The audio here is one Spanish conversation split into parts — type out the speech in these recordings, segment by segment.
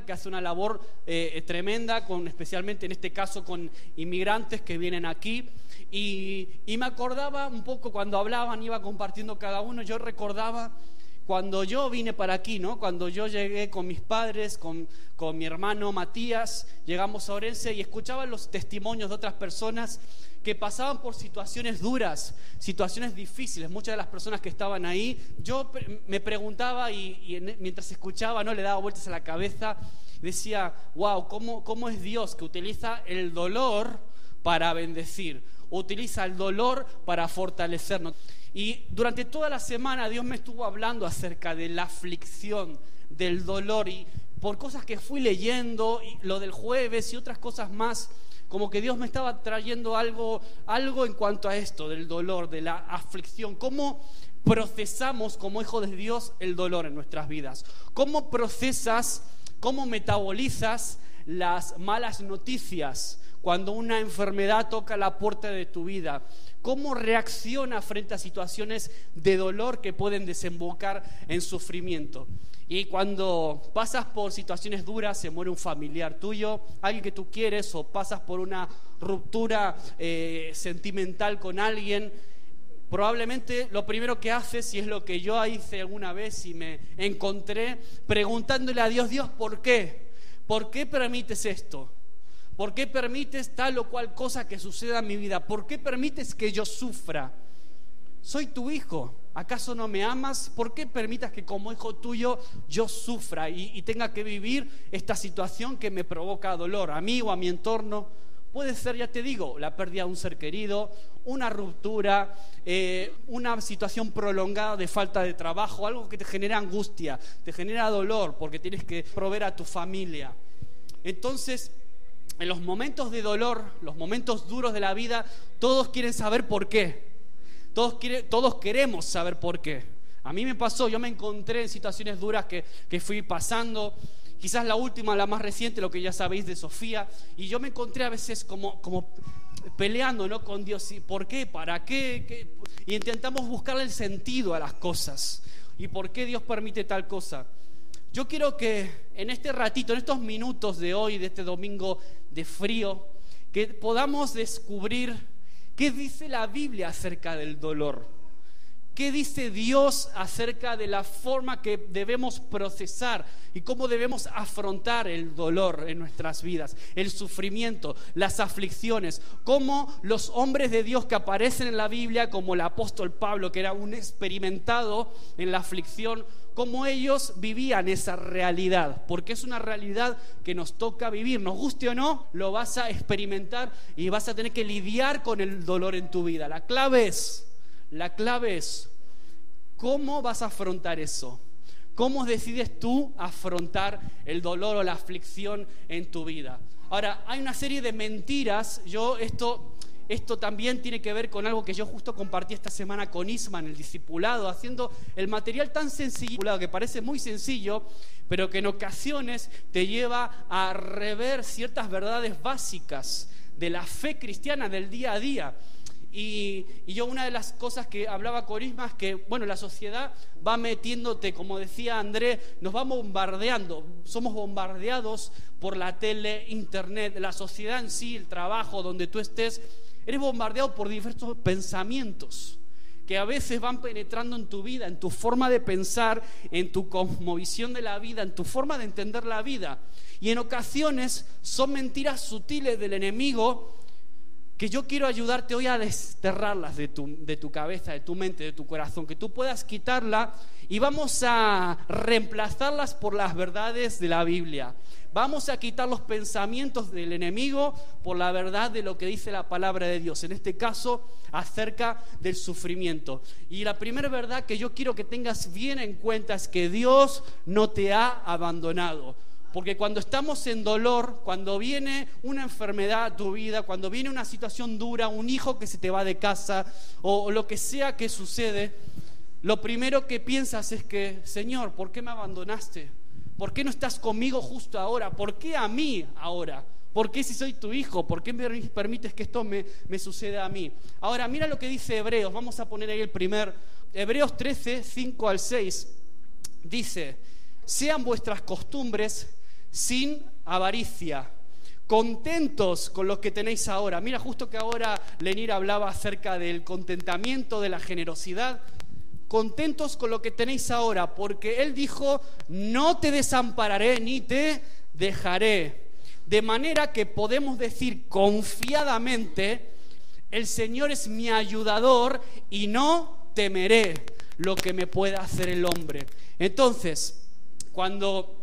que hace una labor eh, tremenda, con, especialmente en este caso con inmigrantes que vienen aquí. Y, y me acordaba un poco cuando hablaban, iba compartiendo cada uno, yo recordaba cuando yo vine para aquí, ¿no? Cuando yo llegué con mis padres, con, con mi hermano Matías, llegamos a Orense y escuchaba los testimonios de otras personas que pasaban por situaciones duras, situaciones difíciles. Muchas de las personas que estaban ahí, yo me preguntaba y, mientras escuchaba, no le daba vueltas a la cabeza, decía, wow, ¿cómo, ¿cómo es Dios que utiliza el dolor para bendecir? Utiliza el dolor para fortalecernos. Y durante toda la semana Dios me estuvo hablando acerca de la aflicción, del dolor y por cosas que fui leyendo, lo del jueves y otras cosas más, como que Dios me estaba trayendo algo, algo en cuanto a esto, del dolor, de la aflicción, cómo procesamos como hijos de Dios el dolor en nuestras vidas, cómo procesas, cómo metabolizas las malas noticias cuando una enfermedad toca la puerta de tu vida, cómo reacciona frente a situaciones de dolor que pueden desembocar en sufrimiento. Y cuando pasas por situaciones duras, se muere un familiar tuyo, alguien que tú quieres, o pasas por una ruptura eh, sentimental con alguien, probablemente lo primero que haces, y es lo que yo hice alguna vez y me encontré, preguntándole a Dios, Dios, ¿por qué? ¿Por qué permites esto? ¿Por qué permites tal o cual cosa que suceda en mi vida? ¿Por qué permites que yo sufra? Soy tu hijo. ¿Acaso no me amas? ¿Por qué permitas que como hijo tuyo yo sufra y, tenga que vivir esta situación que me provoca dolor a mí o a mi entorno? Puede ser, ya te digo, la pérdida de un ser querido, una ruptura, eh, una situación prolongada de falta de trabajo, algo que te genera angustia, te genera dolor porque tienes que proveer a tu familia. Entonces, en los momentos de dolor, los momentos duros de la vida, todos quieren saber por qué. Todos, queremos saber por qué. A mí me pasó, yo me encontré en situaciones duras que, que fui pasando. Quizás la última, la más reciente, lo que ya sabéis de Sofía. Y yo me encontré a veces como, como peleando ¿no? con Dios. ¿Y ¿Por qué? ¿Para qué? qué? Y intentamos buscarle el sentido a las cosas. ¿Y por qué Dios permite tal cosa? Yo quiero que en este ratito, en estos minutos de hoy, de este domingo de frío, que podamos descubrir qué dice la Biblia acerca del dolor. ¿Qué dice Dios acerca de la forma que debemos procesar y cómo debemos afrontar el dolor en nuestras vidas, el sufrimiento, las aflicciones? Cómo los hombres de Dios que aparecen en la Biblia, como el apóstol Pablo, que era un experimentado en la aflicción, cómo ellos vivían esa realidad, porque es una realidad que nos toca vivir, nos guste o no, lo vas a experimentar y vas a tener que lidiar con el dolor en tu vida. La clave es, la clave es, ¿cómo vas a afrontar eso? ¿Cómo decides tú afrontar el dolor o la aflicción en tu vida? Ahora, hay una serie de mentiras, yo esto esto también tiene que ver con algo que yo justo compartí esta semana con Isma en el discipulado, haciendo el material tan sencillo, que parece muy sencillo, pero que en ocasiones te lleva a rever ciertas verdades básicas de la fe cristiana del día a día. Y, yo una de las cosas que hablaba con Isma es que, bueno, la sociedad va metiéndote, como decía André, nos va bombardeando, somos bombardeados por la tele, internet, la sociedad en sí, el trabajo, donde tú estés, Eres bombardeado por diversos pensamientos que a veces van penetrando en tu vida, en tu forma de pensar, en tu cosmovisión de la vida, en tu forma de entender la vida. Y en ocasiones son mentiras sutiles del enemigo que yo quiero ayudarte hoy a desterrarlas de tu, de tu cabeza, de tu mente, de tu corazón, que tú puedas quitarla y vamos a reemplazarlas por las verdades de la Biblia. Vamos a quitar los pensamientos del enemigo por la verdad de lo que dice la palabra de Dios, en este caso acerca del sufrimiento. Y la primera verdad que yo quiero que tengas bien en cuenta es que Dios no te ha abandonado. Porque cuando estamos en dolor, cuando viene una enfermedad a tu vida, cuando viene una situación dura, un hijo que se te va de casa o lo que sea que sucede, lo primero que piensas es que, Señor, ¿por qué me abandonaste? ¿Por qué no estás conmigo justo ahora? ¿Por qué a mí ahora? ¿Por qué si soy tu hijo? ¿Por qué me permites que esto me, me suceda a mí? Ahora, mira lo que dice Hebreos. Vamos a poner ahí el primer. Hebreos 13, 5 al 6. Dice, sean vuestras costumbres sin avaricia, contentos con lo que tenéis ahora. Mira, justo que ahora Lenir hablaba acerca del contentamiento, de la generosidad. Contentos con lo que tenéis ahora, porque Él dijo, no te desampararé ni te dejaré. De manera que podemos decir confiadamente, el Señor es mi ayudador y no temeré lo que me pueda hacer el hombre. Entonces, cuando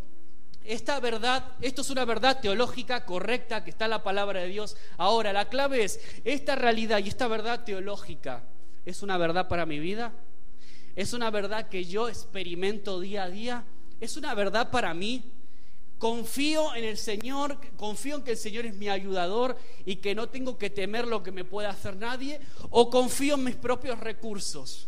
esta verdad, esto es una verdad teológica correcta que está en la palabra de Dios. Ahora, la clave es, esta realidad y esta verdad teológica, ¿es una verdad para mi vida? ¿Es una verdad que yo experimento día a día? ¿Es una verdad para mí? Confío en el Señor, confío en que el Señor es mi ayudador y que no tengo que temer lo que me pueda hacer nadie, o confío en mis propios recursos,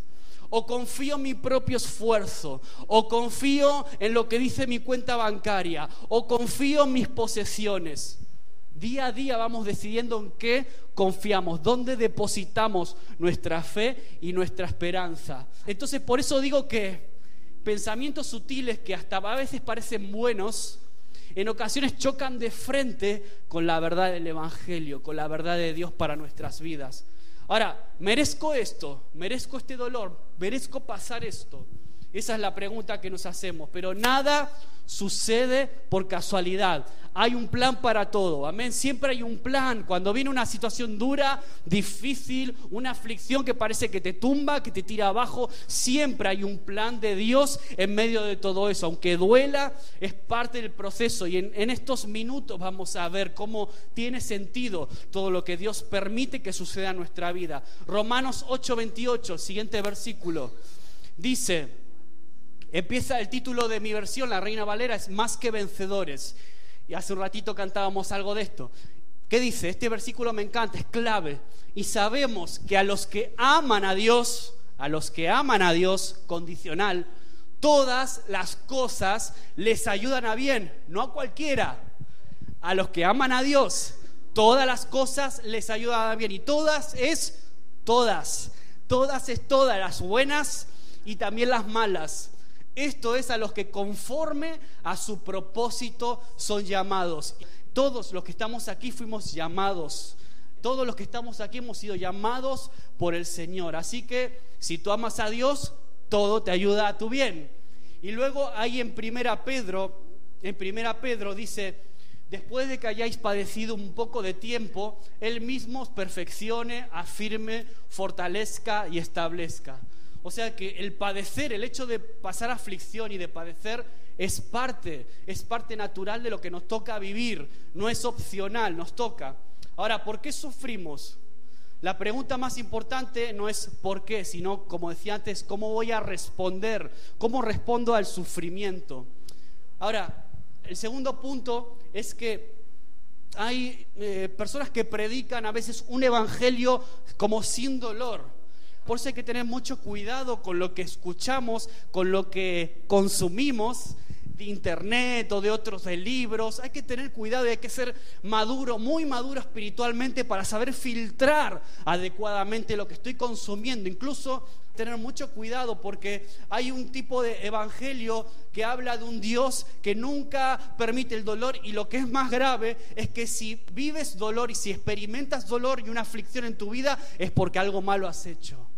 o confío en mi propio esfuerzo, o confío en lo que dice mi cuenta bancaria, o confío en mis posesiones. Día a día vamos decidiendo en qué confiamos, dónde depositamos nuestra fe y nuestra esperanza. Entonces, por eso digo que pensamientos sutiles que hasta a veces parecen buenos, en ocasiones chocan de frente con la verdad del Evangelio, con la verdad de Dios para nuestras vidas. Ahora, ¿merezco esto? ¿Merezco este dolor? ¿Merezco pasar esto? Esa es la pregunta que nos hacemos, pero nada sucede por casualidad hay un plan para todo. Amén. Siempre hay un plan. Cuando viene una situación dura, difícil, una aflicción que parece que te tumba, que te tira abajo, siempre hay un plan de Dios en medio de todo eso. Aunque duela, es parte del proceso. Y en, en estos minutos vamos a ver cómo tiene sentido todo lo que Dios permite que suceda en nuestra vida. Romanos 8:28, siguiente versículo. Dice, empieza el título de mi versión, la Reina Valera, es más que vencedores. Y hace un ratito cantábamos algo de esto. ¿Qué dice? Este versículo me encanta, es clave. Y sabemos que a los que aman a Dios, a los que aman a Dios, condicional, todas las cosas les ayudan a bien, no a cualquiera. A los que aman a Dios, todas las cosas les ayudan a bien. Y todas es todas. Todas es todas, las buenas y también las malas. Esto es a los que conforme a su propósito son llamados. Todos los que estamos aquí fuimos llamados. Todos los que estamos aquí hemos sido llamados por el Señor. Así que si tú amas a Dios, todo te ayuda a tu bien. Y luego ahí en Primera Pedro, en Primera Pedro dice, después de que hayáis padecido un poco de tiempo, Él mismo os perfeccione, afirme, fortalezca y establezca. O sea que el padecer, el hecho de pasar aflicción y de padecer es parte, es parte natural de lo que nos toca vivir, no es opcional, nos toca. Ahora, ¿por qué sufrimos? La pregunta más importante no es por qué, sino, como decía antes, cómo voy a responder, cómo respondo al sufrimiento. Ahora, el segundo punto es que hay eh, personas que predican a veces un evangelio como sin dolor. Por eso hay que tener mucho cuidado con lo que escuchamos, con lo que consumimos de internet o de otros de libros. Hay que tener cuidado y hay que ser maduro, muy maduro espiritualmente para saber filtrar adecuadamente lo que estoy consumiendo. Incluso tener mucho cuidado porque hay un tipo de evangelio que habla de un Dios que nunca permite el dolor y lo que es más grave es que si vives dolor y si experimentas dolor y una aflicción en tu vida es porque algo malo has hecho.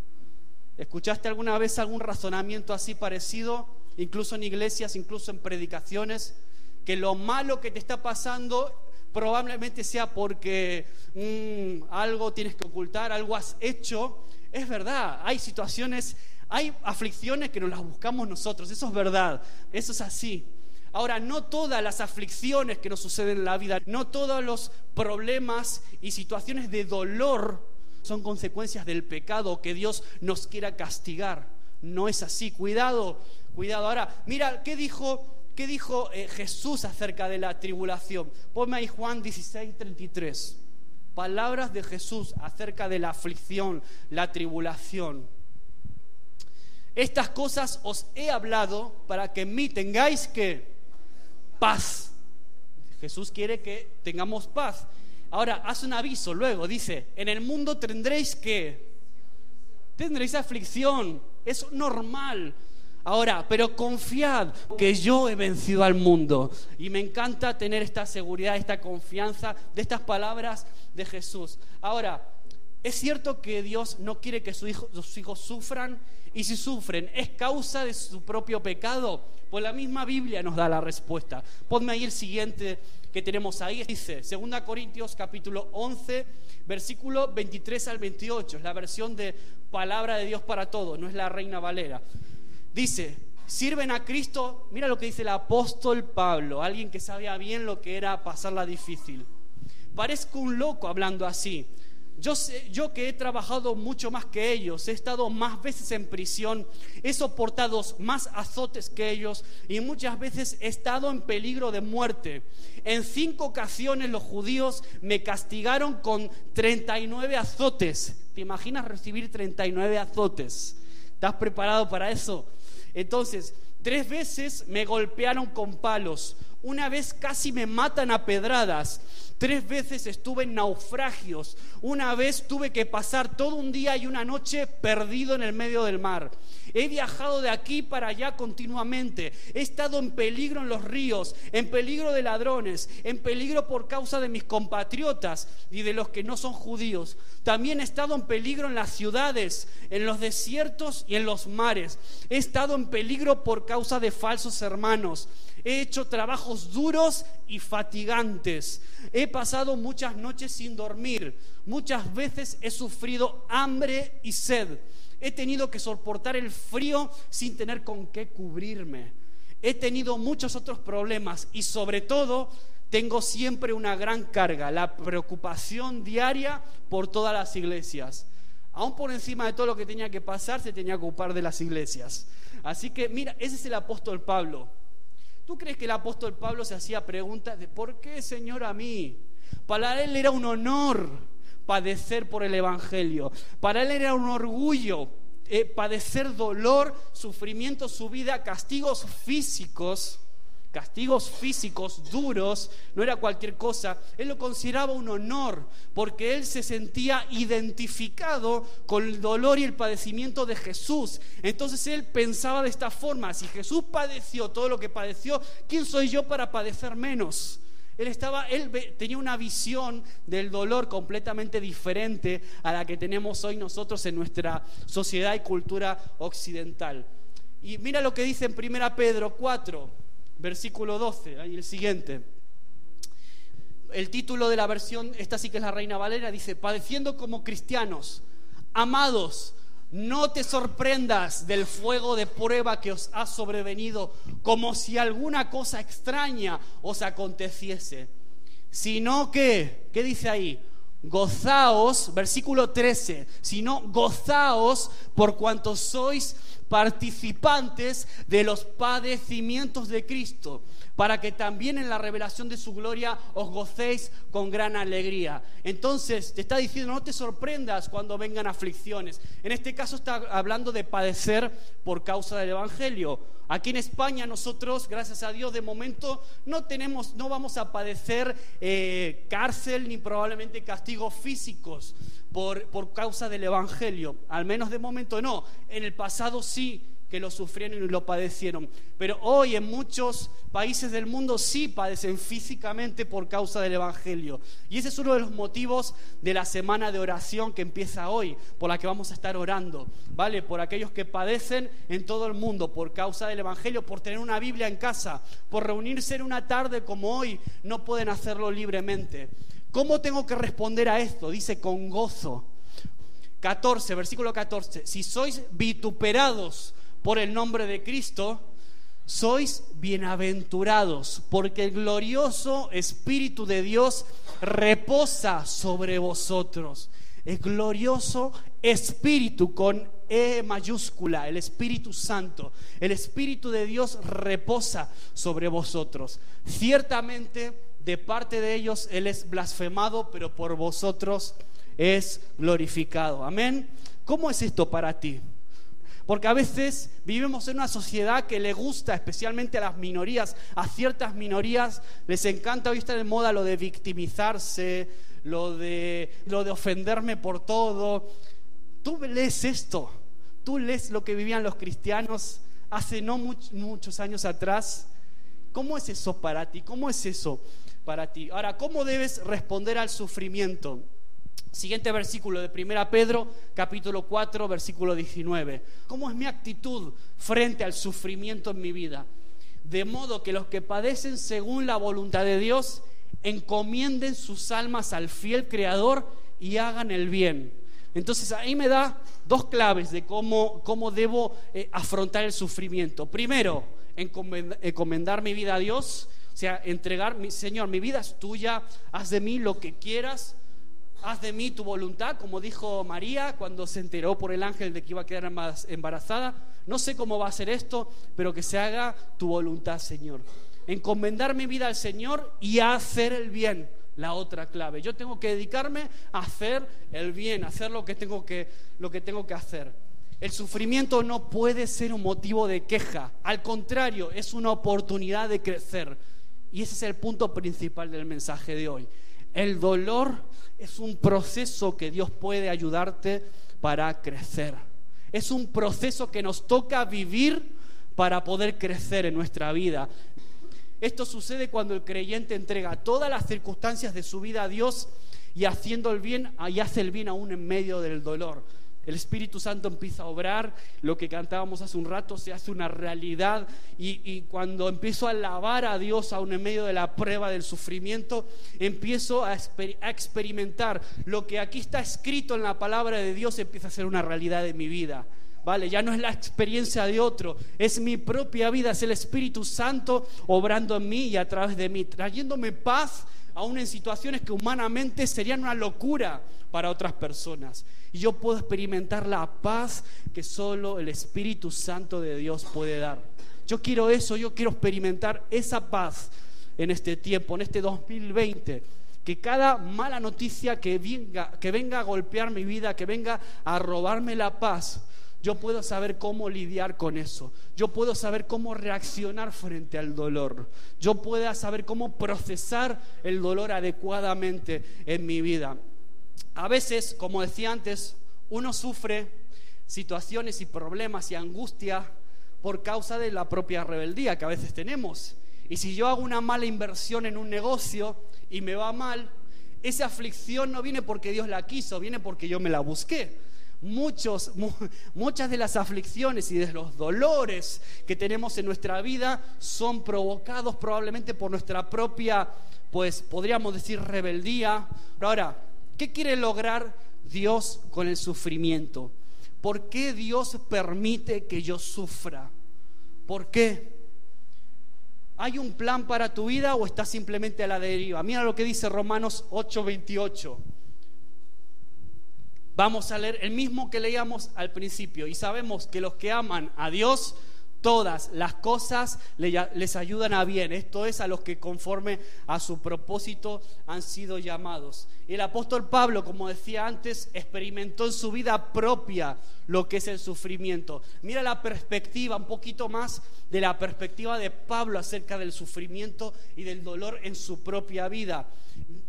¿Escuchaste alguna vez algún razonamiento así parecido, incluso en iglesias, incluso en predicaciones? Que lo malo que te está pasando probablemente sea porque mm, algo tienes que ocultar, algo has hecho. Es verdad, hay situaciones, hay aflicciones que nos las buscamos nosotros, eso es verdad, eso es así. Ahora, no todas las aflicciones que nos suceden en la vida, no todos los problemas y situaciones de dolor son consecuencias del pecado que Dios nos quiera castigar. No es así. Cuidado, cuidado. Ahora, mira, ¿qué dijo, qué dijo eh, Jesús acerca de la tribulación? Ponme ahí Juan 16, 33. Palabras de Jesús acerca de la aflicción, la tribulación. Estas cosas os he hablado para que en mí tengáis que paz. Jesús quiere que tengamos paz. Ahora, hace un aviso luego, dice, en el mundo tendréis que, tendréis aflicción, es normal. Ahora, pero confiad que yo he vencido al mundo. Y me encanta tener esta seguridad, esta confianza de estas palabras de Jesús. Ahora, es cierto que Dios no quiere que sus hijos, sufran y si sufren es causa de su propio pecado. Pues la misma Biblia nos da la respuesta. Ponme ahí el siguiente que tenemos ahí. Dice, 2 Corintios capítulo 11, versículo 23 al 28. Es la versión de palabra de Dios para todos, no es la Reina Valera. Dice, sirven a Cristo, mira lo que dice el apóstol Pablo, alguien que sabía bien lo que era pasarla difícil. Parezco un loco hablando así. Yo, sé, yo que he trabajado mucho más que ellos, he estado más veces en prisión, he soportado más azotes que ellos y muchas veces he estado en peligro de muerte. En cinco ocasiones los judíos me castigaron con 39 azotes. ¿Te imaginas recibir 39 azotes? ¿Estás preparado para eso? Entonces, tres veces me golpearon con palos, una vez casi me matan a pedradas, tres veces estuve en naufragios, una vez tuve que pasar todo un día y una noche perdido en el medio del mar. He viajado de aquí para allá continuamente, he estado en peligro en los ríos, en peligro de ladrones, en peligro por causa de mis compatriotas y de los que no son judíos. También he estado en peligro en las ciudades, en los desiertos y en los mares. He estado en peligro por causa de falsos hermanos. He hecho trabajos duros y fatigantes. He pasado muchas noches sin dormir. Muchas veces he sufrido hambre y sed. He tenido que soportar el frío sin tener con qué cubrirme. He tenido muchos otros problemas y sobre todo tengo siempre una gran carga, la preocupación diaria por todas las iglesias. Aún por encima de todo lo que tenía que pasar, se tenía que ocupar de las iglesias. Así que mira, ese es el apóstol Pablo. ¿Tú crees que el apóstol Pablo se hacía preguntas de por qué, Señor, a mí? Para él era un honor padecer por el Evangelio. Para él era un orgullo eh, padecer dolor, sufrimiento, su vida, castigos físicos castigos físicos duros, no era cualquier cosa, él lo consideraba un honor, porque él se sentía identificado con el dolor y el padecimiento de Jesús. Entonces él pensaba de esta forma, si Jesús padeció todo lo que padeció, ¿quién soy yo para padecer menos? Él, estaba, él tenía una visión del dolor completamente diferente a la que tenemos hoy nosotros en nuestra sociedad y cultura occidental. Y mira lo que dice en 1 Pedro 4, versículo 12, ahí el siguiente. El título de la versión, esta sí que es la Reina Valera, dice, padeciendo como cristianos, amados, no te sorprendas del fuego de prueba que os ha sobrevenido, como si alguna cosa extraña os aconteciese, sino que, ¿qué dice ahí? Gozaos, versículo 13, sino gozaos por cuanto sois participantes de los padecimientos de Cristo, para que también en la revelación de su gloria os gocéis con gran alegría. Entonces, te está diciendo, no te sorprendas cuando vengan aflicciones. En este caso está hablando de padecer por causa del Evangelio. Aquí en España nosotros, gracias a Dios, de momento no tenemos, no vamos a padecer eh, cárcel ni probablemente castigos físicos por, por causa del Evangelio. Al menos de momento no. En el pasado sí que lo sufrieron y lo padecieron. Pero hoy en muchos países del mundo sí padecen físicamente por causa del Evangelio. Y ese es uno de los motivos de la semana de oración que empieza hoy, por la que vamos a estar orando, ¿vale? Por aquellos que padecen en todo el mundo por causa del Evangelio, por tener una Biblia en casa, por reunirse en una tarde como hoy, no pueden hacerlo libremente. ¿Cómo tengo que responder a esto? Dice con gozo. 14, versículo 14. Si sois vituperados por el nombre de Cristo, sois bienaventurados, porque el glorioso Espíritu de Dios reposa sobre vosotros. El glorioso Espíritu con E mayúscula, el Espíritu Santo, el Espíritu de Dios reposa sobre vosotros. Ciertamente de parte de ellos Él es blasfemado, pero por vosotros es glorificado. Amén. ¿Cómo es esto para ti? Porque a veces vivimos en una sociedad que le gusta, especialmente a las minorías, a ciertas minorías, les encanta, hoy está de moda lo de victimizarse, lo de, lo de ofenderme por todo. Tú lees esto, tú lees lo que vivían los cristianos hace no muchos años atrás. ¿Cómo es eso para ti? ¿Cómo es eso para ti? Ahora, ¿cómo debes responder al sufrimiento? Siguiente versículo de 1 Pedro, capítulo 4, versículo 19. ¿Cómo es mi actitud frente al sufrimiento en mi vida? De modo que los que padecen según la voluntad de Dios encomienden sus almas al fiel Creador y hagan el bien. Entonces ahí me da dos claves de cómo, cómo debo eh, afrontar el sufrimiento. Primero, encomendar mi vida a Dios, o sea, entregar, mi, Señor, mi vida es tuya, haz de mí lo que quieras, haz de mí tu voluntad, como dijo María cuando se enteró por el ángel de que iba a quedar embarazada. No sé cómo va a ser esto, pero que se haga tu voluntad, Señor. Encomendar mi vida al Señor y hacer el bien, la otra clave. Yo tengo que dedicarme a hacer el bien, a hacer lo que tengo que, lo que, tengo que hacer. El sufrimiento no puede ser un motivo de queja, al contrario, es una oportunidad de crecer. Y ese es el punto principal del mensaje de hoy. El dolor es un proceso que Dios puede ayudarte para crecer. Es un proceso que nos toca vivir para poder crecer en nuestra vida. Esto sucede cuando el creyente entrega todas las circunstancias de su vida a Dios y haciendo el bien, y hace el bien aún en medio del dolor. El Espíritu Santo empieza a obrar, lo que cantábamos hace un rato se hace una realidad y, cuando empiezo a alabar a Dios aún en medio de la prueba del sufrimiento, empiezo a, a, experimentar lo que aquí está escrito en la palabra de Dios, empieza a ser una realidad de mi vida. ¿Vale? Ya no es la experiencia de otro, es mi propia vida, es el Espíritu Santo obrando en mí y a través de mí, trayéndome paz aún en situaciones que humanamente serían una locura para otras personas. Y yo puedo experimentar la paz que solo el Espíritu Santo de Dios puede dar. Yo quiero eso, yo quiero experimentar esa paz en este tiempo, en este 2020. Que cada mala noticia que venga, que venga a golpear mi vida, que venga a robarme la paz, yo puedo saber cómo lidiar con eso. Yo puedo saber cómo reaccionar frente al dolor. Yo puedo saber cómo procesar el dolor adecuadamente en mi vida. A veces, como decía antes, uno sufre situaciones y problemas y angustia por causa de la propia rebeldía que a veces tenemos. Y si yo hago una mala inversión en un negocio y me va mal, esa aflicción no viene porque Dios la quiso, viene porque yo me la busqué muchos, muchas de las aflicciones y de los dolores que tenemos en nuestra vida son provocados probablemente por nuestra propia, pues podríamos decir, rebeldía. Pero ahora, ¿qué quiere lograr Dios con el sufrimiento? ¿Por qué Dios permite que yo sufra? ¿Por qué? ¿Hay un plan para tu vida o estás simplemente a la deriva? Mira lo que dice Romanos 8:28. Vamos a leer el mismo que leíamos al principio y sabemos que los que aman a Dios, todas las cosas les ayudan a bien. Esto es a los que conforme a su propósito han sido llamados. El apóstol Pablo, como decía antes, experimentó en su vida propia lo que es el sufrimiento. Mira la perspectiva, un poquito más de la perspectiva de Pablo acerca del sufrimiento y del dolor en su propia vida.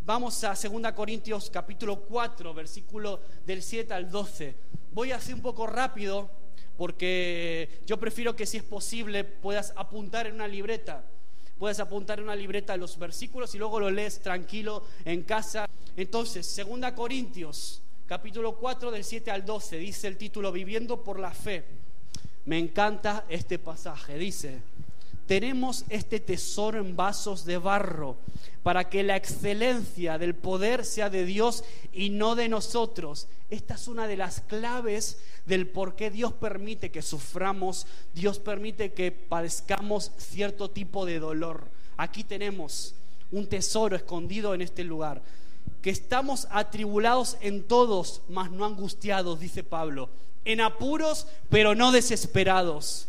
Vamos a 2 Corintios capítulo 4, versículo del 7 al 12. Voy a hacer un poco rápido porque yo prefiero que si es posible puedas apuntar en una libreta. Puedes apuntar en una libreta los versículos y luego lo lees tranquilo en casa. Entonces, 2 Corintios capítulo 4 del 7 al 12 dice el título Viviendo por la fe. Me encanta este pasaje. Dice, tenemos este tesoro en vasos de barro para que la excelencia del poder sea de Dios y no de nosotros. Esta es una de las claves del por qué Dios permite que suframos, Dios permite que padezcamos cierto tipo de dolor. Aquí tenemos un tesoro escondido en este lugar, que estamos atribulados en todos, mas no angustiados, dice Pablo, en apuros, pero no desesperados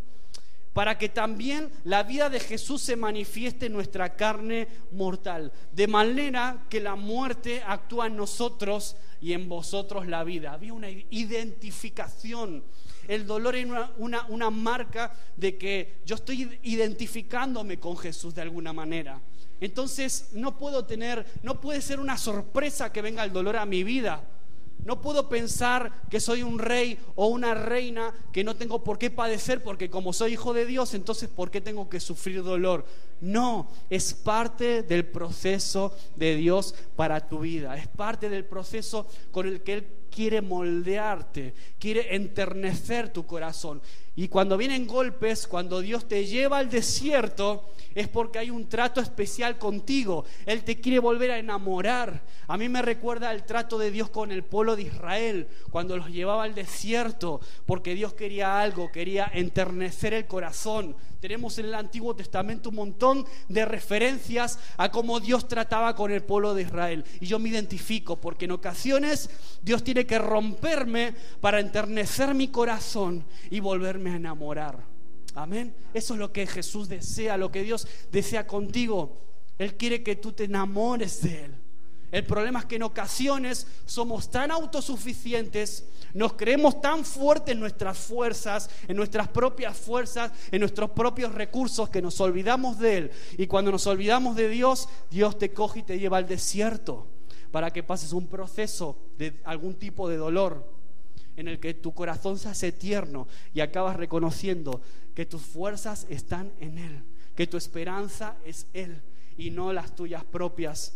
Para que también la vida de Jesús se manifieste en nuestra carne mortal, de manera que la muerte actúa en nosotros y en vosotros la vida. Había una identificación. El dolor era una, una, marca de que yo estoy identificándome con Jesús de alguna manera. Entonces no puedo tener, no puede ser una sorpresa que venga el dolor a mi vida no puedo pensar que soy un rey o una reina que no tengo por qué padecer porque como soy hijo de Dios, entonces ¿por qué tengo que sufrir dolor? No, es parte del proceso de Dios para tu vida. Es parte del proceso con el que Él quiere moldearte, quiere enternecer tu corazón. Y cuando vienen golpes, cuando Dios te lleva al desierto, es porque hay un trato especial contigo. Él te quiere volver a enamorar. A mí me recuerda el trato de Dios con el pueblo de Israel, cuando los llevaba al desierto, porque Dios quería algo, quería enternecer el corazón. Tenemos en el Antiguo Testamento un montón de referencias a cómo Dios trataba con el pueblo de Israel. Y yo me identifico, porque en ocasiones Dios tiene que romperme para enternecer mi corazón y volverme a enamorar. Amén. Eso es lo que Jesús desea, lo que Dios desea contigo. Él quiere que tú te enamores de Él. El problema es que en ocasiones somos tan autosuficientes, nos creemos tan fuertes en nuestras fuerzas, en nuestras propias fuerzas, en nuestros propios recursos, que nos olvidamos de Él. Y cuando nos olvidamos de Dios, Dios te coge y te lleva al desierto para que pases un proceso de algún tipo de dolor en el que tu corazón se hace tierno y acabas reconociendo que tus fuerzas están en Él, que tu esperanza es Él y no las tuyas propias.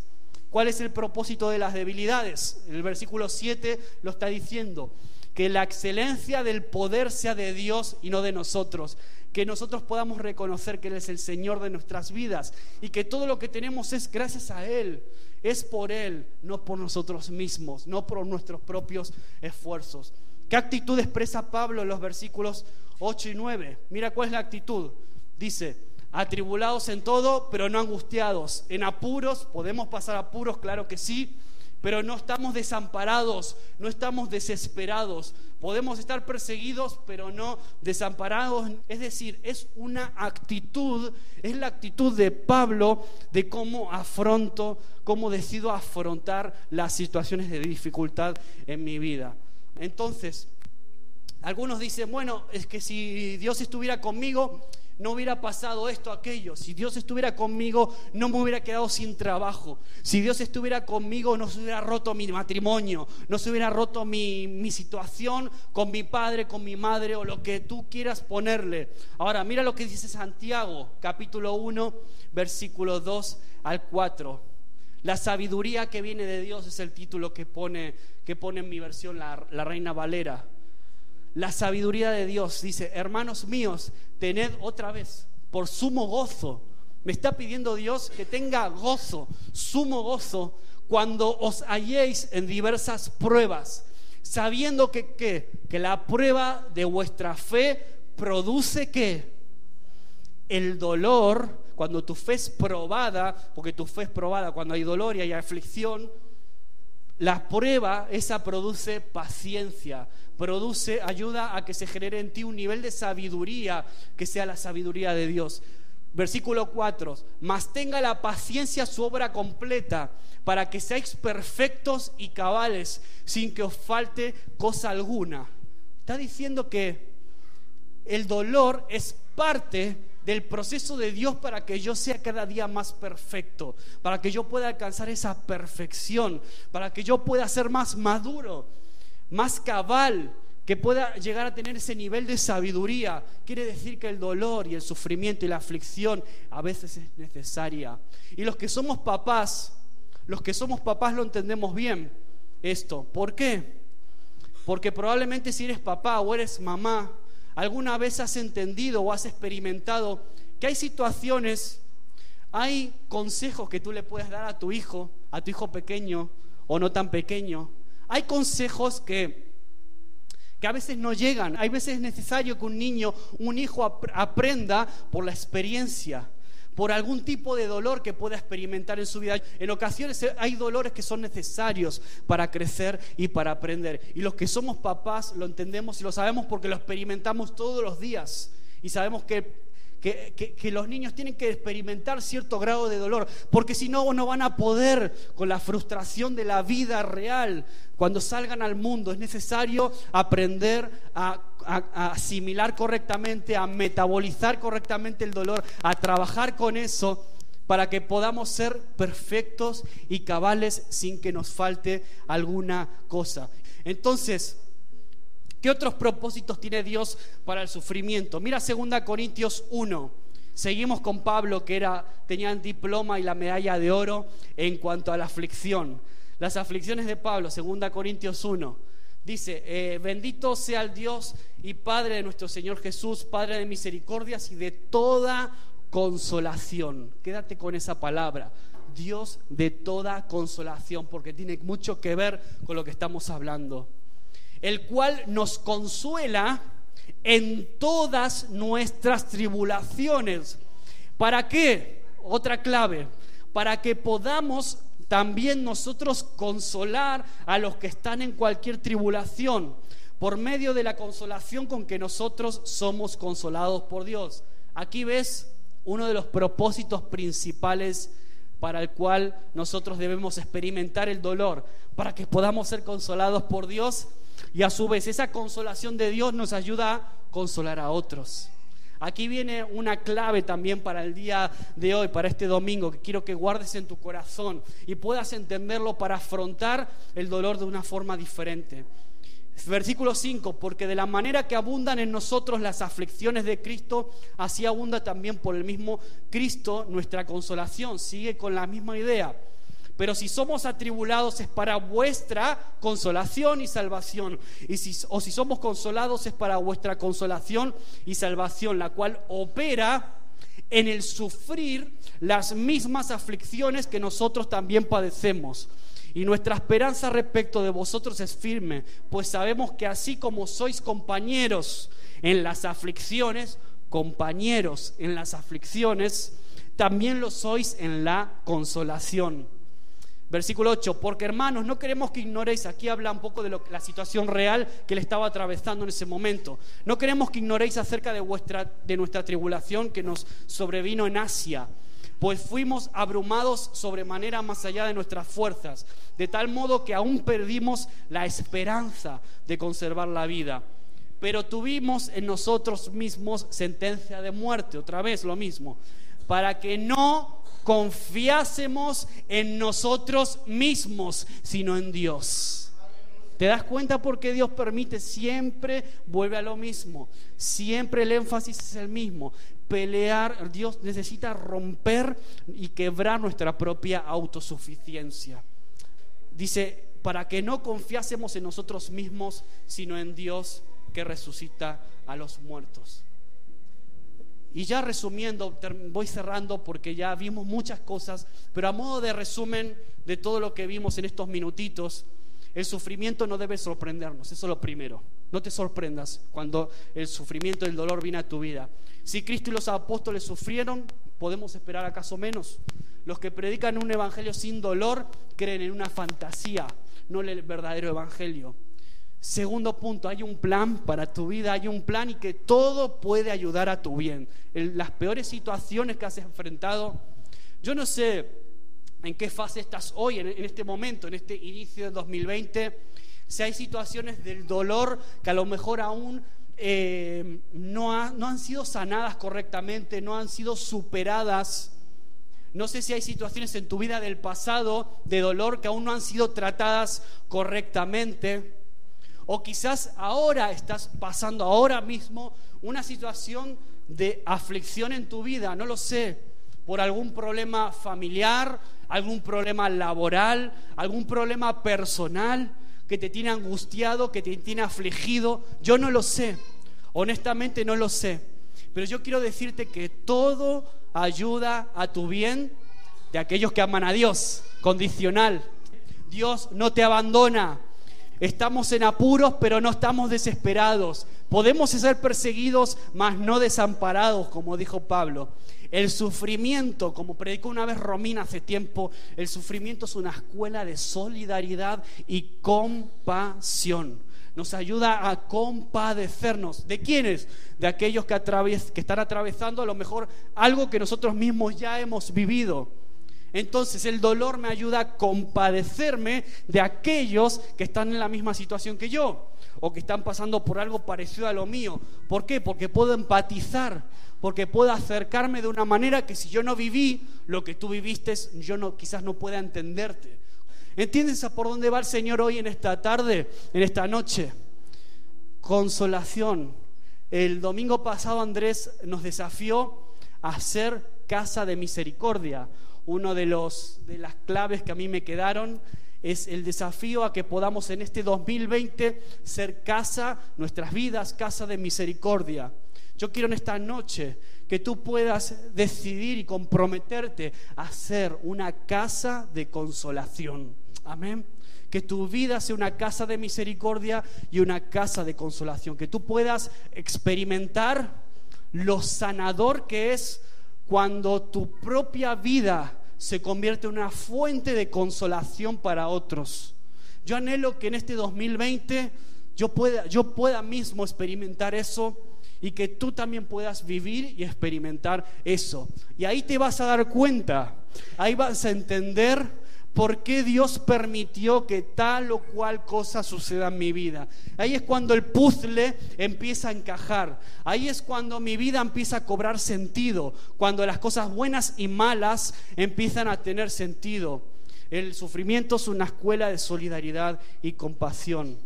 ¿Cuál es el propósito de las debilidades? El versículo 7 lo está diciendo, que la excelencia del poder sea de Dios y no de nosotros, que nosotros podamos reconocer que Él es el Señor de nuestras vidas y que todo lo que tenemos es gracias a Él, es por Él, no por nosotros mismos, no por nuestros propios esfuerzos. ¿Qué actitud expresa Pablo en los versículos 8 y 9? Mira cuál es la actitud. Dice, atribulados en todo, pero no angustiados. En apuros, podemos pasar apuros, claro que sí, pero no estamos desamparados, no estamos desesperados. Podemos estar perseguidos, pero no desamparados. Es decir, es una actitud, es la actitud de Pablo de cómo afronto, cómo decido afrontar las situaciones de dificultad en mi vida. Entonces, algunos dicen, bueno, es que si Dios estuviera conmigo, no hubiera pasado esto, aquello. Si Dios estuviera conmigo, no me hubiera quedado sin trabajo. Si Dios estuviera conmigo, no se hubiera roto mi matrimonio, no se hubiera roto mi, mi, situación con mi padre, con mi madre o lo que tú quieras ponerle. Ahora, mira lo que dice Santiago, capítulo 1, versículo 2 al 4. La sabiduría que viene de Dios es el título que pone, que pone en mi versión la, la Reina Valera. La sabiduría de Dios dice, hermanos míos, tened otra vez por sumo gozo. Me está pidiendo Dios que tenga gozo, sumo gozo, cuando os halléis en diversas pruebas, sabiendo que, que la prueba de vuestra fe produce que el dolor, cuando tu fe es probada, porque tu fe es probada cuando hay dolor y hay aflicción, la prueba esa produce paciencia, produce, ayuda a que se genere en ti un nivel de sabiduría que sea la sabiduría de Dios. Versículo 4, mas tenga la paciencia su obra completa, para que seáis perfectos y cabales, sin que os falte cosa alguna. Está diciendo que el dolor es parte del proceso de Dios para que yo sea cada día más perfecto, para que yo pueda alcanzar esa perfección, para que yo pueda ser más maduro, más cabal, que pueda llegar a tener ese nivel de sabiduría. Quiere decir que el dolor y el sufrimiento y la aflicción a veces es necesaria. Y los que somos papás, los que somos papás lo entendemos bien esto. ¿Por qué? Porque probablemente si eres papá o eres mamá, ¿Alguna vez has entendido o has experimentado que hay situaciones, hay consejos que tú le puedes dar a tu hijo, a tu hijo pequeño o no tan pequeño? Hay consejos que, que a veces no llegan. Hay veces es necesario que un niño, un hijo aprenda por la experiencia por algún tipo de dolor que pueda experimentar en su vida. En ocasiones hay dolores que son necesarios para crecer y para aprender. Y los que somos papás lo entendemos y lo sabemos porque lo experimentamos todos los días. Y sabemos que que, los niños tienen que experimentar cierto grado de dolor, porque si no, no van a poder con la frustración de la vida real. Cuando salgan al mundo es necesario aprender a asimilar correctamente, a metabolizar correctamente el dolor, a trabajar con eso para que podamos ser perfectos y cabales sin que nos falte alguna cosa. Entonces, ¿qué otros propósitos tiene Dios para el sufrimiento? Mira 2 Corintios 1. Seguimos con Pablo, que era, tenía el diploma y la medalla de oro en cuanto a la aflicción. Las aflicciones de Pablo, 2 Corintios 1. Dice, eh, bendito sea el Dios y Padre de nuestro Señor Jesús, Padre de misericordias y de toda consolación. Quédate con esa palabra. Dios de toda consolación, porque tiene mucho que ver con lo que estamos hablando. El cual nos consuela en todas nuestras tribulaciones. ¿Para qué? Otra clave. Para que podamos también nosotros consolar a los que están en cualquier tribulación, por medio de la consolación con que nosotros somos consolados por Dios. Aquí ves uno de los propósitos principales para el cual nosotros debemos experimentar el dolor, para que podamos ser consolados por Dios y a su vez esa consolación de Dios nos ayuda a consolar a otros. Aquí viene una clave también para el día de hoy, para este domingo, que quiero que guardes en tu corazón y puedas entenderlo para afrontar el dolor de una forma diferente. Versículo 5, porque de la manera que abundan en nosotros las aflicciones de Cristo, así abunda también por el mismo Cristo nuestra consolación. Sigue con la misma idea. Pero si somos atribulados es para vuestra consolación y salvación. Y si, o si somos consolados es para vuestra consolación y salvación, la cual opera en el sufrir las mismas aflicciones que nosotros también padecemos y nuestra esperanza respecto de vosotros es firme, pues sabemos que así como sois compañeros en las aflicciones, compañeros en las aflicciones, también lo sois en la consolación. Versículo 8, porque hermanos, no queremos que ignoréis, aquí habla un poco de la situación real que le estaba atravesando en ese momento, no queremos que ignoréis acerca de, vuestra, de nuestra tribulación que nos sobrevino en Asia pues fuimos abrumados sobremanera más allá de nuestras fuerzas, de tal modo que aún perdimos la esperanza de conservar la vida. Pero tuvimos en nosotros mismos sentencia de muerte, otra vez lo mismo, para que no confiásemos en nosotros mismos, sino en Dios. ¿Te das cuenta por qué Dios permite? Siempre vuelve a lo mismo. Siempre el énfasis es el mismo pelear, Dios necesita romper y quebrar nuestra propia autosuficiencia. Dice, para que no confiásemos en nosotros mismos, sino en Dios que resucita a los muertos. Y ya resumiendo, voy cerrando porque ya vimos muchas cosas, pero a modo de resumen de todo lo que vimos en estos minutitos, el sufrimiento no debe sorprendernos, eso es lo primero. No te sorprendas cuando el sufrimiento y el dolor viene a tu vida. Si Cristo y los apóstoles sufrieron, ¿podemos esperar acaso menos? Los que predican un evangelio sin dolor creen en una fantasía, no en el verdadero evangelio. Segundo punto, hay un plan para tu vida, hay un plan y que todo puede ayudar a tu bien. En las peores situaciones que has enfrentado, yo no sé en qué fase estás hoy, en, este momento, en este inicio del 2020, si hay situaciones del dolor que a lo mejor aún eh, no, no han sido sanadas correctamente, no han sido superadas. No sé si hay situaciones en tu vida del pasado de dolor que aún no han sido tratadas correctamente. O quizás ahora estás pasando ahora mismo una situación de aflicción en tu vida, no lo sé, por algún problema familiar, algún problema laboral, algún problema personal que te tiene angustiado, que te tiene afligido. Yo no lo sé, honestamente no lo sé. Pero yo quiero decirte que todo ayuda a tu bien de aquellos que aman a Dios, condicional. Dios no te abandona. Estamos en apuros, pero no estamos desesperados. Podemos ser perseguidos, mas no desamparados, como dijo Pablo. El sufrimiento, como predicó una vez Romina hace tiempo, el sufrimiento es una escuela de solidaridad y compasión. nos ayuda a compadecernos. ¿De quiénes? De aquellos que, que están atravesando a lo mejor algo que nosotros mismos ya hemos vivido. Entonces el dolor me ayuda a compadecerme de aquellos que están en la misma situación que yo o que están pasando por algo parecido a lo mío. ¿Por qué? Porque puedo empatizar, porque puedo acercarme de una manera que si yo no viví lo que tú viviste, yo quizás no pueda entenderte. ¿Entiendes a por dónde va el Señor hoy en esta tarde, en esta noche? Consolación. El domingo pasado Andrés nos desafió a ser casa de misericordia. Uno de los de las claves que a mí me quedaron es el desafío a que podamos en este 2020 ser casa, nuestras vidas, casa de misericordia. Yo quiero en esta noche que tú puedas decidir y comprometerte a ser una casa de consolación. Amén. Que tu vida sea una casa de misericordia y una casa de consolación. Que tú puedas experimentar lo sanador que es cuando tu propia vida se convierte en una fuente de consolación para otros. Yo anhelo que en este 2020 yo pueda, yo pueda mismo experimentar eso y que tú también puedas vivir y experimentar eso. Y ahí te vas a dar cuenta, ahí vas a entender por qué Dios permitió que tal o cual cosa suceda en mi vida. Ahí es cuando el puzzle empieza a encajar. Ahí es cuando mi vida empieza a cobrar sentido. Cuando las cosas buenas y malas empiezan a tener sentido. El sufrimiento es una escuela de solidaridad y compasión.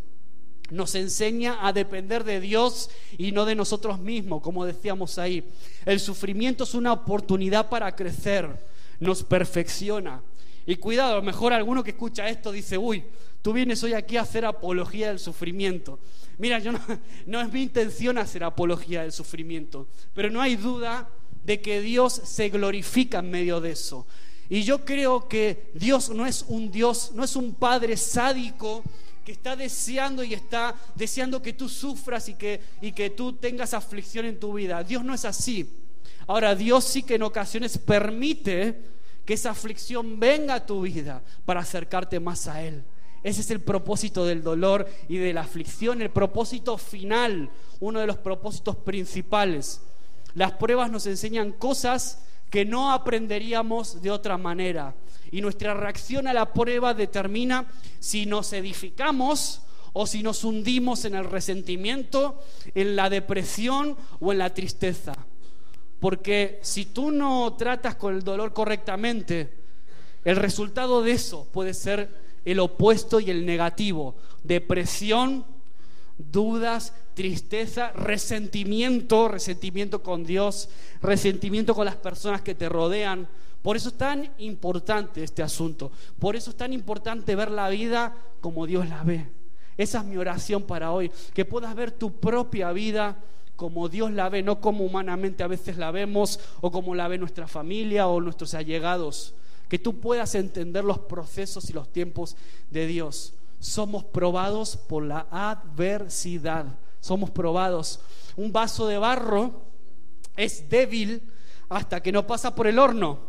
Nos enseña a depender de Dios y no de nosotros mismos, como decíamos ahí. El sufrimiento es una oportunidad para crecer, nos perfecciona. Y cuidado, a lo mejor alguno que escucha esto dice, uy, tú vienes hoy aquí a hacer apología del sufrimiento. Mira, yo no, no es mi intención hacer apología del sufrimiento, pero no hay duda de que Dios se glorifica en medio de eso. Y yo creo que Dios no es un Dios, no es un Padre sádico que está deseando y está deseando que tú sufras y que, y que tú tengas aflicción en tu vida. Dios no es así. Ahora, Dios sí que en ocasiones permite que esa aflicción venga a tu vida para acercarte más a Él. Ese es el propósito del dolor y de la aflicción, el propósito final, uno de los propósitos principales. Las pruebas nos enseñan cosas que no aprenderíamos de otra manera. Y nuestra reacción a la prueba determina si nos edificamos o si nos hundimos en el resentimiento, en la depresión o en la tristeza. Porque si tú no tratas con el dolor correctamente, el resultado de eso puede ser el opuesto y el negativo. Depresión, dudas, tristeza, resentimiento, resentimiento con Dios, resentimiento con las personas que te rodean. Por eso es tan importante este asunto. Por eso es tan importante ver la vida como Dios la ve. Esa es mi oración para hoy, que puedas ver tu propia vida como Dios la ve, no como humanamente a veces la vemos o como la ve nuestra familia o nuestros allegados. Que tú puedas entender los procesos y los tiempos de Dios. Somos probados por la adversidad. Somos probados. Un vaso de barro es débil hasta que no pasa por el horno.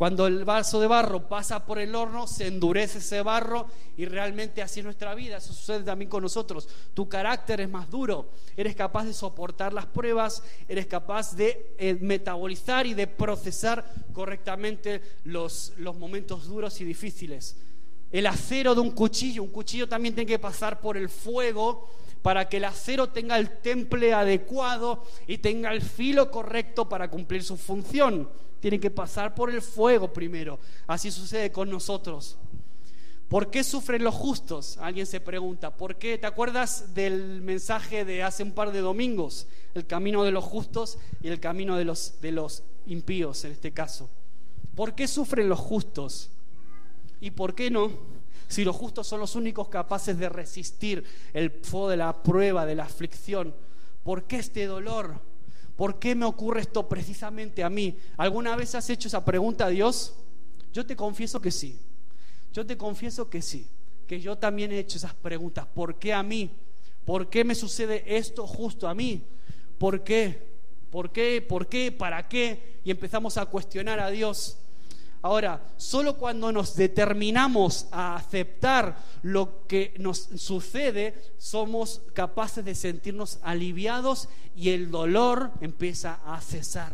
Cuando el vaso de barro pasa por el horno, se endurece ese barro y realmente así es nuestra vida. Eso sucede también con nosotros. Tu carácter es más duro. Eres capaz de soportar las pruebas, eres capaz de eh, metabolizar y de procesar correctamente los, los momentos duros y difíciles. El acero de un cuchillo, un cuchillo también tiene que pasar por el fuego para que el acero tenga el temple adecuado y tenga el filo correcto para cumplir su función tienen que pasar por el fuego primero. Así sucede con nosotros. ¿Por qué sufren los justos? Alguien se pregunta. ¿Por qué? ¿Te acuerdas del mensaje de hace un par de domingos? El camino de los justos y el camino de los, de los impíos en este caso. ¿Por qué sufren los justos? ¿Y por qué no? Si los justos son los únicos capaces de resistir el fuego de la prueba, de la aflicción. ¿Por qué este dolor? ¿Por qué me ocurre esto precisamente a mí? ¿Alguna vez has hecho esa pregunta a Dios? Yo te confieso que sí. Yo te confieso que sí. Que yo también he hecho esas preguntas. ¿Por qué a mí? ¿Por qué me sucede esto justo a mí? ¿Por qué? ¿Por qué? ¿Por qué? ¿Para qué? Y empezamos a cuestionar a Dios. Ahora, solo cuando nos determinamos a aceptar lo que nos sucede, somos capaces de sentirnos aliviados y el dolor empieza a cesar.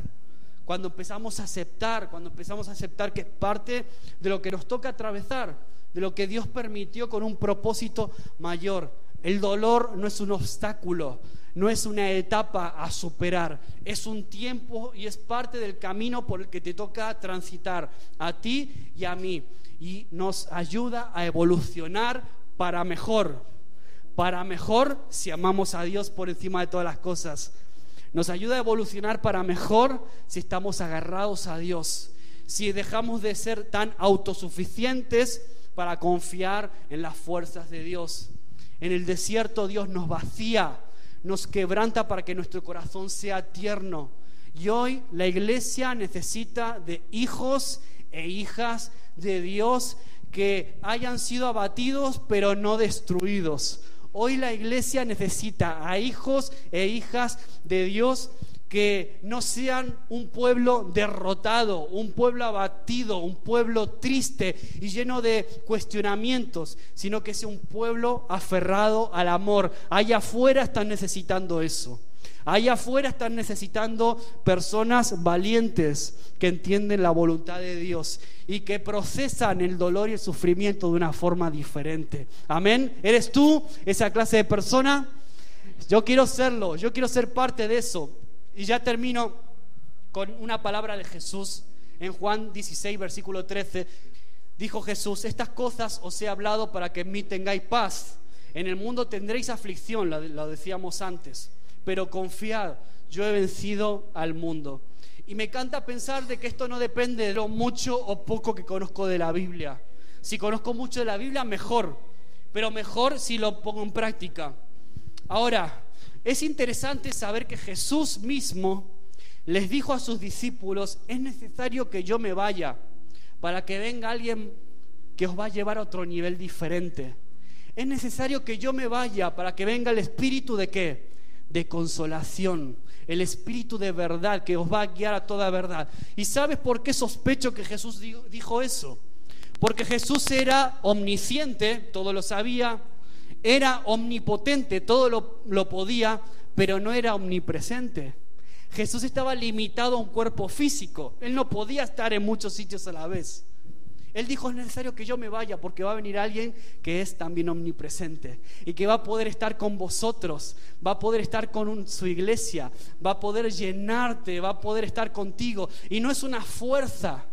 Cuando empezamos a aceptar, cuando empezamos a aceptar que es parte de lo que nos toca atravesar, de lo que Dios permitió con un propósito mayor. El dolor no es un obstáculo, no es una etapa a superar, es un tiempo y es parte del camino por el que te toca transitar a ti y a mí. Y nos ayuda a evolucionar para mejor, para mejor si amamos a Dios por encima de todas las cosas. Nos ayuda a evolucionar para mejor si estamos agarrados a Dios, si dejamos de ser tan autosuficientes para confiar en las fuerzas de Dios. En el desierto Dios nos vacía, nos quebranta para que nuestro corazón sea tierno. Y hoy la iglesia necesita de hijos e hijas de Dios que hayan sido abatidos pero no destruidos. Hoy la iglesia necesita a hijos e hijas de Dios que no sean un pueblo derrotado, un pueblo abatido, un pueblo triste y lleno de cuestionamientos, sino que sea un pueblo aferrado al amor. Allá afuera están necesitando eso. Allá afuera están necesitando personas valientes que entienden la voluntad de Dios y que procesan el dolor y el sufrimiento de una forma diferente. Amén. ¿Eres tú esa clase de persona? Yo quiero serlo, yo quiero ser parte de eso. Y ya termino con una palabra de Jesús en Juan 16, versículo 13. Dijo Jesús, estas cosas os he hablado para que en mí tengáis paz. En el mundo tendréis aflicción, lo decíamos antes, pero confiad, yo he vencido al mundo. Y me encanta pensar de que esto no depende de lo mucho o poco que conozco de la Biblia. Si conozco mucho de la Biblia, mejor, pero mejor si lo pongo en práctica. Ahora, es interesante saber que Jesús mismo les dijo a sus discípulos, es necesario que yo me vaya para que venga alguien que os va a llevar a otro nivel diferente. Es necesario que yo me vaya para que venga el espíritu de qué? De consolación, el espíritu de verdad que os va a guiar a toda verdad. ¿Y sabes por qué sospecho que Jesús dijo eso? Porque Jesús era omnisciente, todo lo sabía, era omnipotente, todo lo, podía, pero no era omnipresente. Jesús estaba limitado a un cuerpo físico. Él no podía estar en muchos sitios a la vez. Él dijo, es necesario que yo me vaya porque va a venir alguien que es también omnipresente y que va a poder estar con vosotros, va a poder estar con su iglesia, va a poder llenarte, va a poder estar contigo. Y no es una fuerza,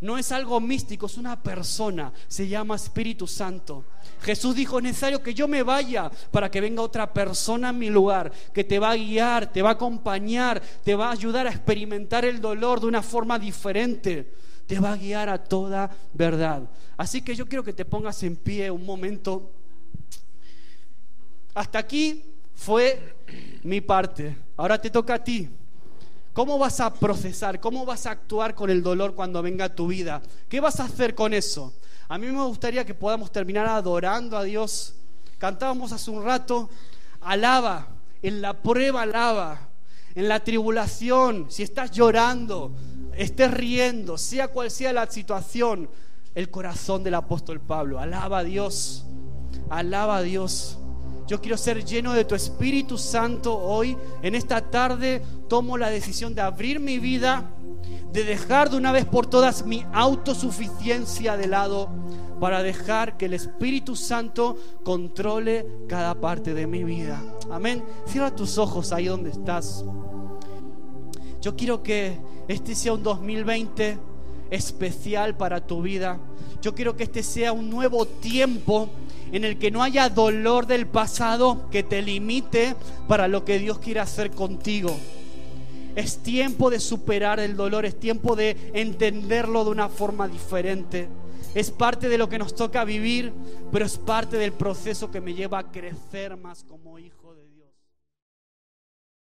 no es algo místico, es una persona, se llama Espíritu Santo. Jesús dijo, es necesario que yo me vaya para que venga otra persona en mi lugar, que te va a guiar, te va a acompañar, te va a ayudar a experimentar el dolor de una forma diferente, te va a guiar a toda verdad. Así que yo quiero que te pongas en pie un momento. Hasta aquí fue mi parte, ahora te toca a ti. ¿Cómo vas a procesar? ¿Cómo vas a actuar con el dolor cuando venga a tu vida? ¿Qué vas a hacer con eso? A mí me gustaría que podamos terminar adorando a Dios. Cantábamos hace un rato, alaba, en la prueba alaba, en la tribulación, si estás llorando, estés riendo, sea cual sea la situación, el corazón del apóstol Pablo, alaba a Dios, alaba a Dios. Yo quiero ser lleno de tu Espíritu Santo hoy. En esta tarde tomo la decisión de abrir mi vida de dejar de una vez por todas mi autosuficiencia de lado para dejar que el Espíritu Santo controle cada parte de mi vida. Amén. Cierra tus ojos ahí donde estás. Yo quiero que este sea un 2020 especial para tu vida. Yo quiero que este sea un nuevo tiempo en el que no haya dolor del pasado que te limite para lo que Dios quiere hacer contigo. Es tiempo de superar el dolor, es tiempo de entenderlo de una forma diferente. Es parte de lo que nos toca vivir, pero es parte del proceso que me lleva a crecer más como hijo.